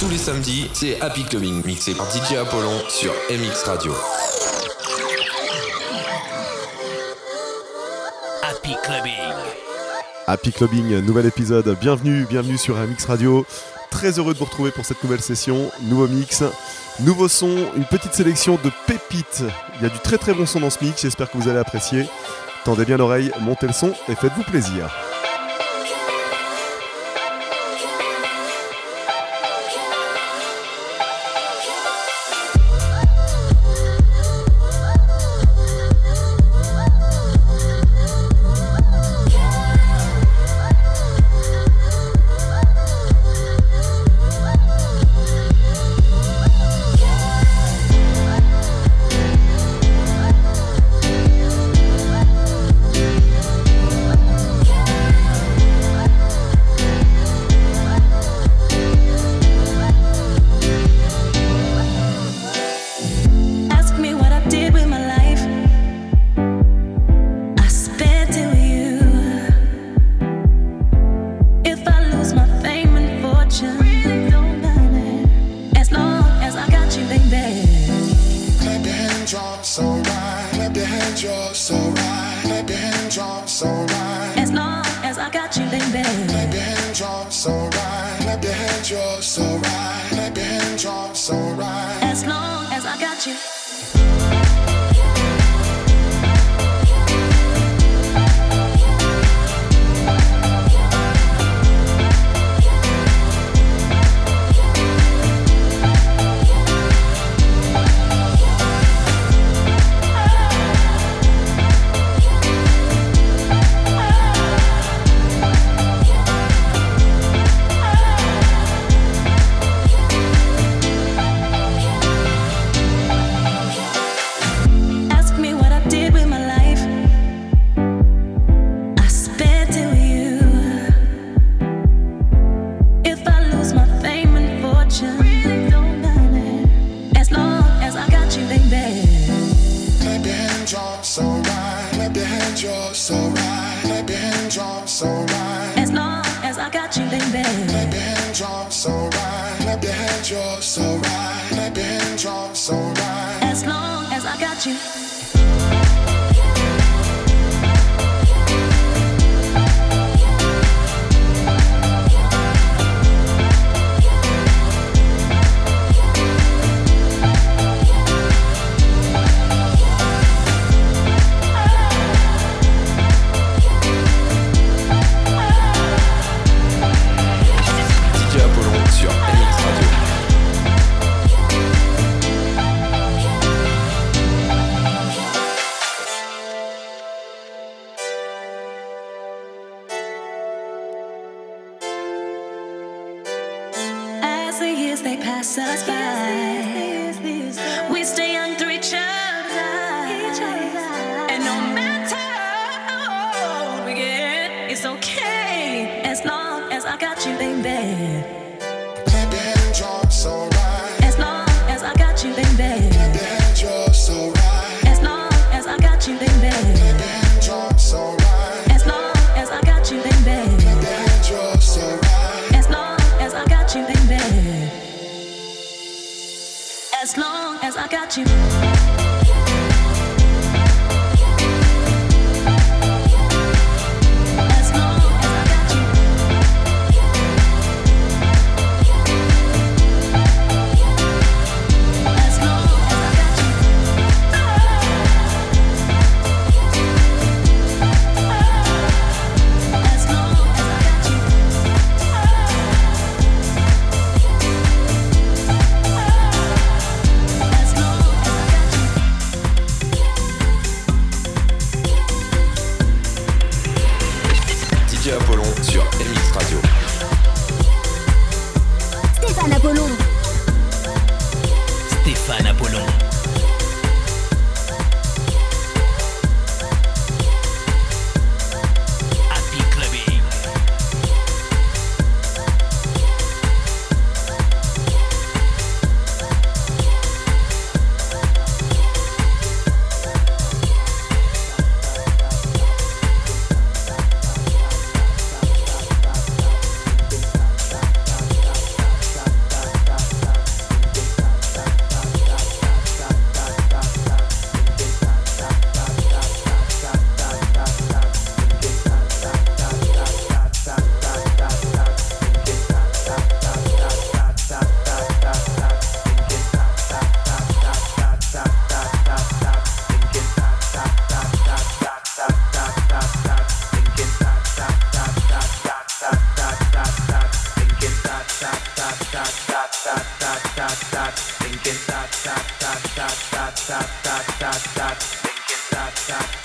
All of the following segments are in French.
Tous les samedis, c'est Happy Clubbing, mixé par DJ Apollon sur MX Radio. Happy Clubbing. Happy Clubbing, nouvel épisode. Bienvenue, bienvenue sur MX Radio. Très heureux de vous retrouver pour cette nouvelle session, nouveau mix, nouveau son, une petite sélection de pépites. Il y a du très très bon son dans ce mix, j'espère que vous allez apprécier. Tendez bien l'oreille, montez le son et faites-vous plaisir. as long as I got you.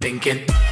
thinking thinking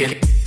again.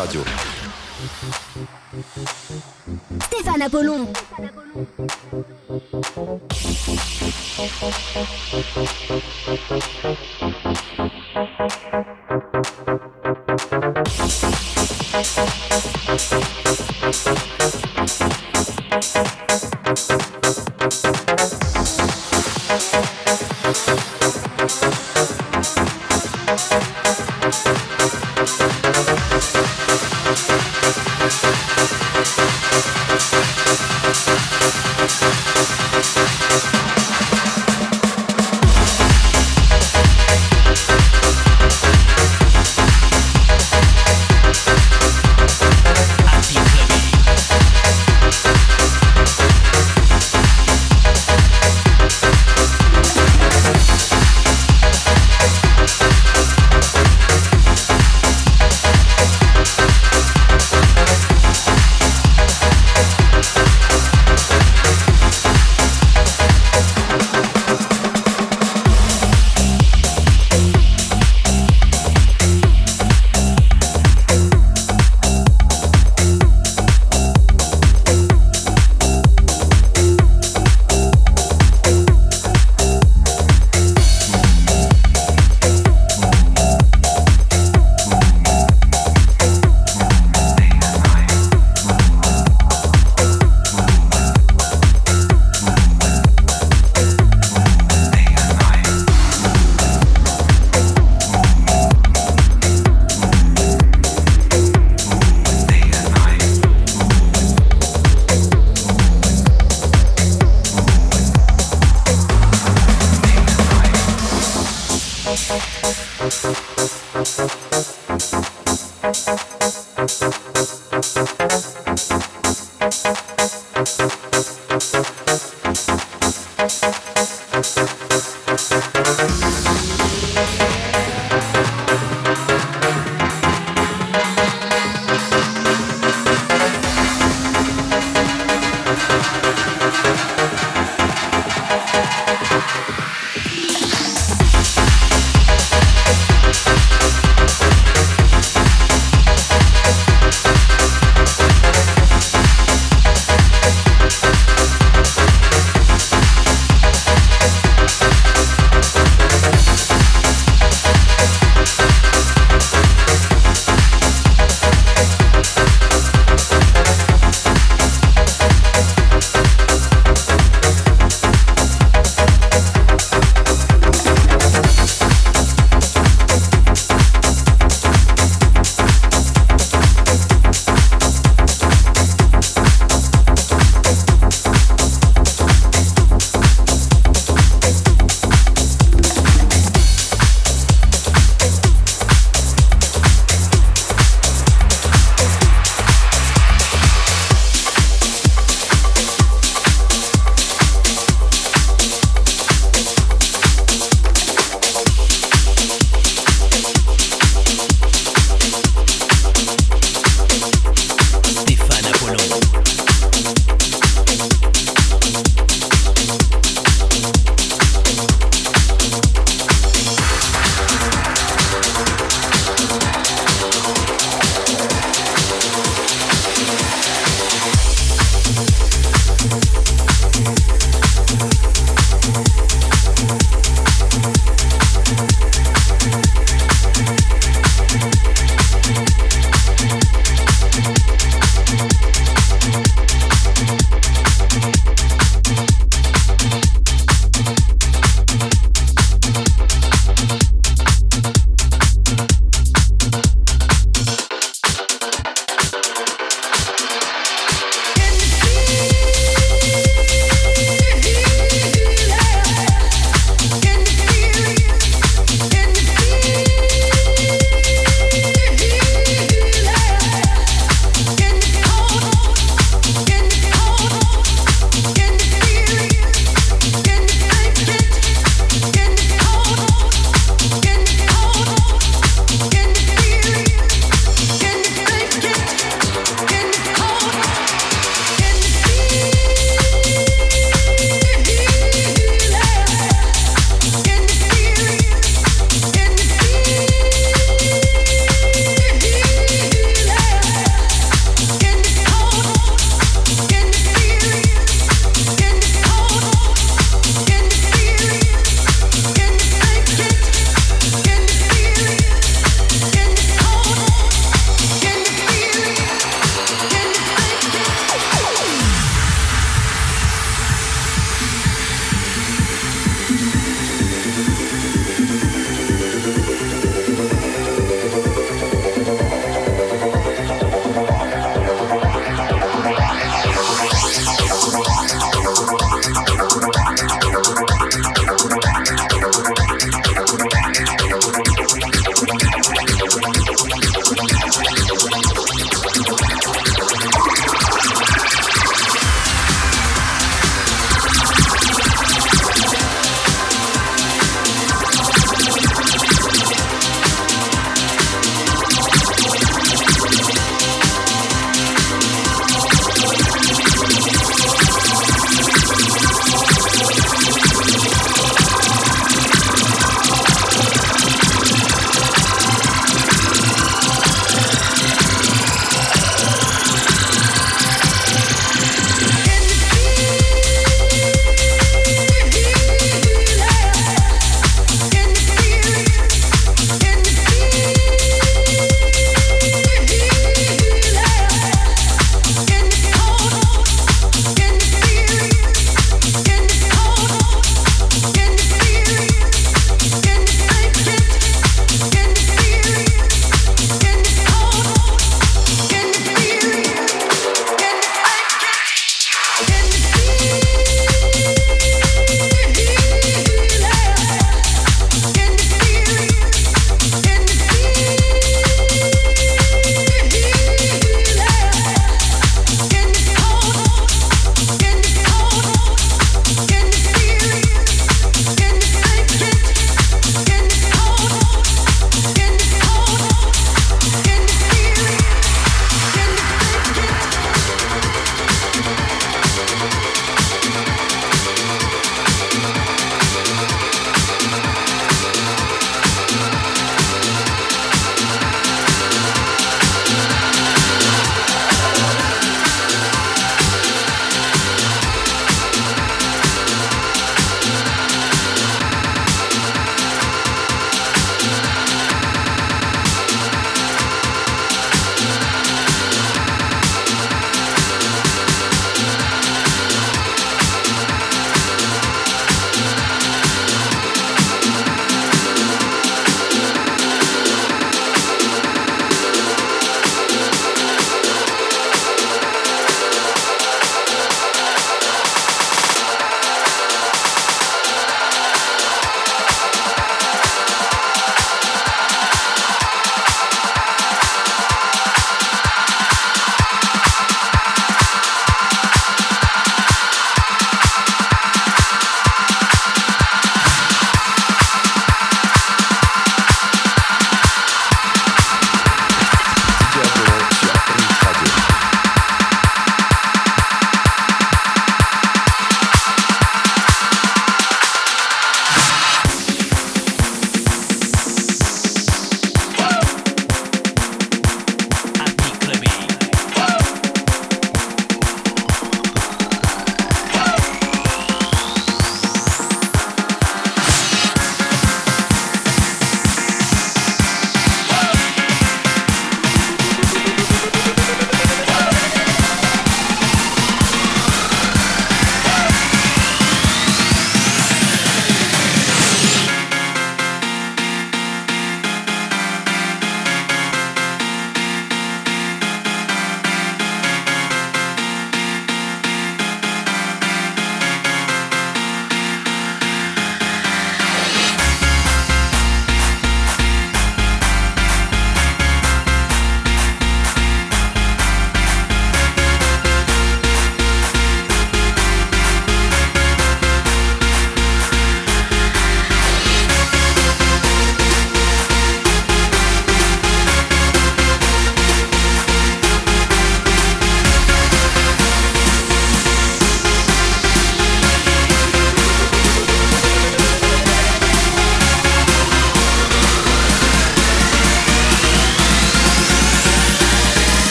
Радио.